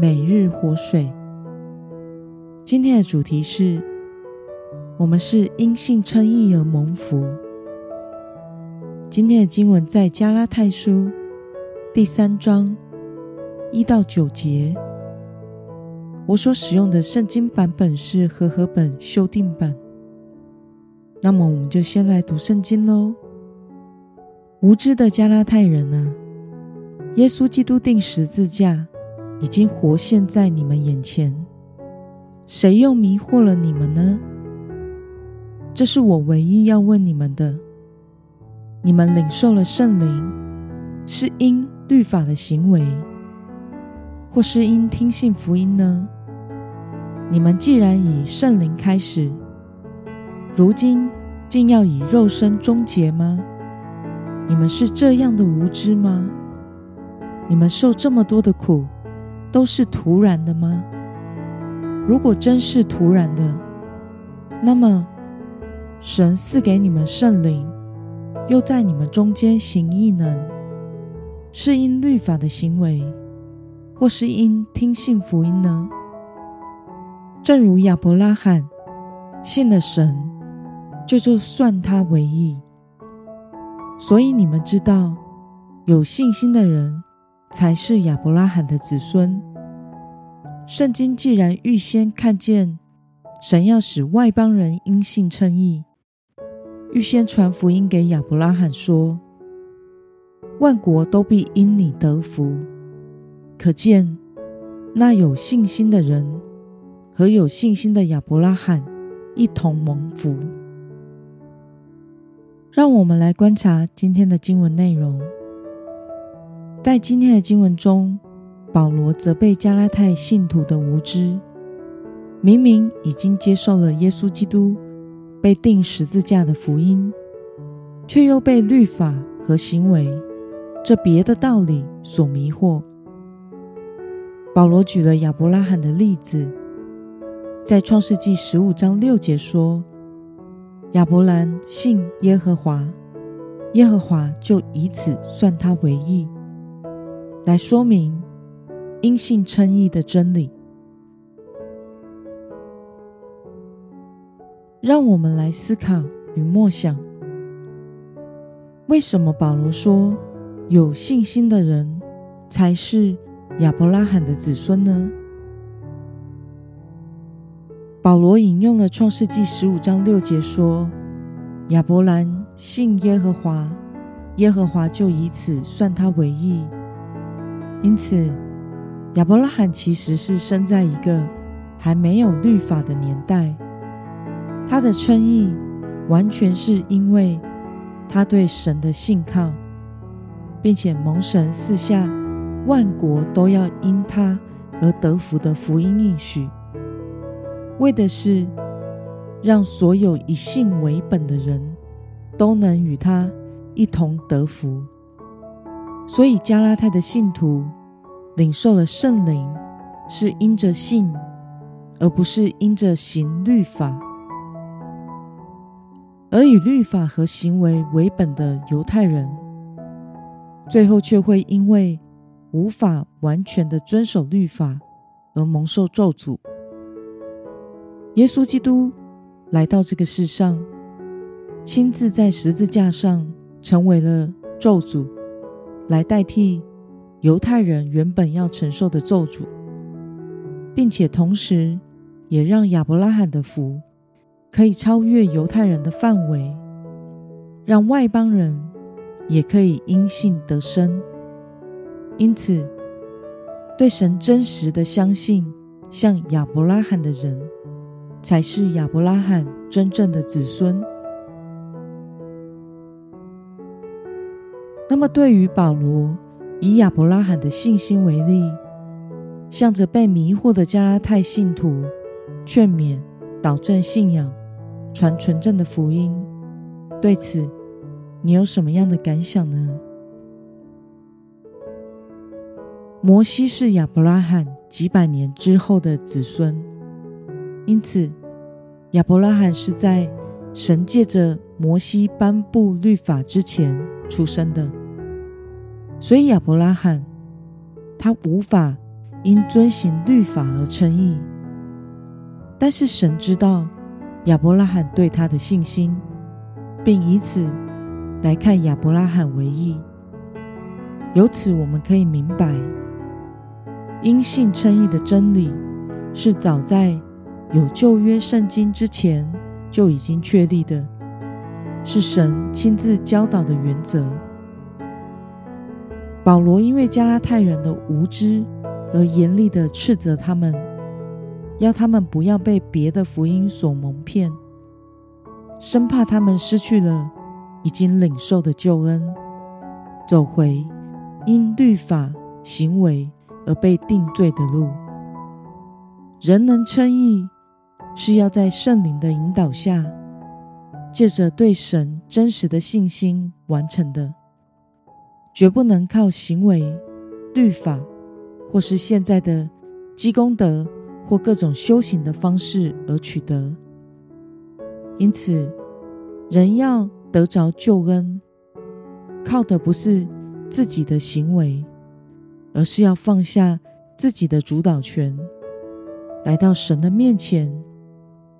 每日活水。今天的主题是：我们是因信称义而蒙福。今天的经文在加拉太书第三章一到九节。我所使用的圣经版本是和合本修订版。那么，我们就先来读圣经喽。无知的加拉太人啊，耶稣基督定十字架。已经活现在你们眼前，谁又迷惑了你们呢？这是我唯一要问你们的。你们领受了圣灵，是因律法的行为，或是因听信福音呢？你们既然以圣灵开始，如今竟要以肉身终结吗？你们是这样的无知吗？你们受这么多的苦。都是突然的吗？如果真是突然的，那么神赐给你们圣灵，又在你们中间行异能，是因律法的行为，或是因听信福音呢？正如亚伯拉罕信了神，这就算他为义。所以你们知道，有信心的人。才是亚伯拉罕的子孙。圣经既然预先看见神要使外邦人因信称义，预先传福音给亚伯拉罕说：“万国都必因你得福。”可见那有信心的人和有信心的亚伯拉罕一同蒙福。让我们来观察今天的经文内容。在今天的经文中，保罗责备加拉太信徒的无知，明明已经接受了耶稣基督被钉十字架的福音，却又被律法和行为这别的道理所迷惑。保罗举了亚伯拉罕的例子，在创世纪十五章六节说：“亚伯兰信耶和华，耶和华就以此算他为义。”来说明因信称义的真理。让我们来思考与默想：为什么保罗说有信心的人才是亚伯拉罕的子孙呢？保罗引用了创世纪十五章六节说：“亚伯兰信耶和华，耶和华就以此算他为义。”因此，亚伯拉罕其实是生在一个还没有律法的年代。他的称义完全是因为他对神的信靠，并且蒙神赐下万国都要因他而得福的福音应许，为的是让所有以信为本的人都能与他一同得福。所以，加拉太的信徒领受了圣灵，是因着信，而不是因着行律法。而以律法和行为为本的犹太人，最后却会因为无法完全的遵守律法而蒙受咒诅。耶稣基督来到这个世上，亲自在十字架上成为了咒诅。来代替犹太人原本要承受的咒诅，并且同时也让亚伯拉罕的福可以超越犹太人的范围，让外邦人也可以因信得生。因此，对神真实的相信，像亚伯拉罕的人，才是亚伯拉罕真正的子孙。那么，对于保罗以亚伯拉罕的信心为例，向着被迷惑的加拉太信徒劝勉、导正信仰、传纯正的福音。对此，你有什么样的感想呢？摩西是亚伯拉罕几百年之后的子孙，因此亚伯拉罕是在神借着摩西颁布律法之前出生的，所以亚伯拉罕他无法因遵行律法而称义。但是神知道亚伯拉罕对他的信心，并以此来看亚伯拉罕为义。由此我们可以明白。因信称义的真理，是早在有旧约圣经之前就已经确立的，是神亲自教导的原则。保罗因为加拉太人的无知而严厉的斥责他们，要他们不要被别的福音所蒙骗，生怕他们失去了已经领受的救恩，走回因律法行为。而被定罪的路，人能称义，是要在圣灵的引导下，借着对神真实的信心完成的，绝不能靠行为、律法，或是现在的积功德或各种修行的方式而取得。因此，人要得着救恩，靠的不是自己的行为。而是要放下自己的主导权，来到神的面前，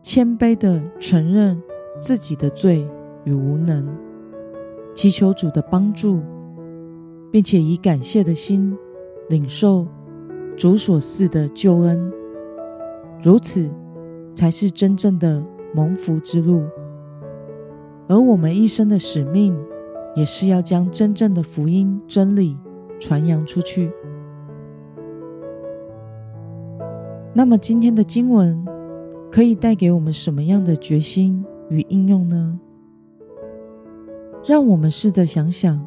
谦卑的承认自己的罪与无能，祈求主的帮助，并且以感谢的心领受主所赐的救恩。如此，才是真正的蒙福之路。而我们一生的使命，也是要将真正的福音真理。传扬出去。那么，今天的经文可以带给我们什么样的决心与应用呢？让我们试着想想：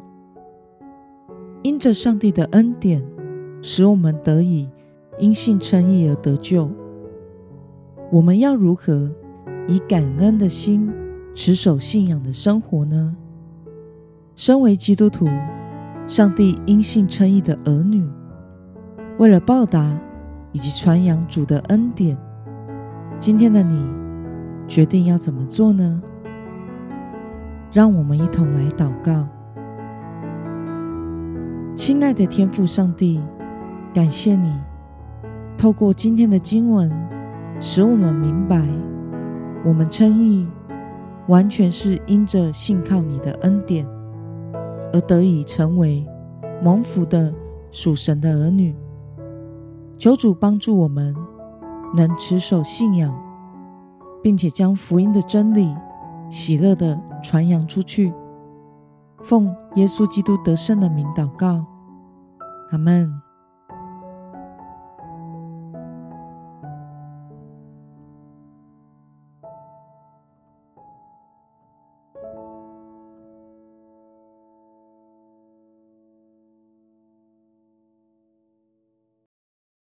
因着上帝的恩典，使我们得以因信称义而得救。我们要如何以感恩的心持守信仰的生活呢？身为基督徒。上帝因信称义的儿女，为了报答以及传扬主的恩典，今天的你决定要怎么做呢？让我们一同来祷告。亲爱的天父上帝，感谢你透过今天的经文，使我们明白，我们称义完全是因着信靠你的恩典。而得以成为蒙福的属神的儿女，求主帮助我们能持守信仰，并且将福音的真理喜乐的传扬出去。奉耶稣基督得胜的名祷告，阿门。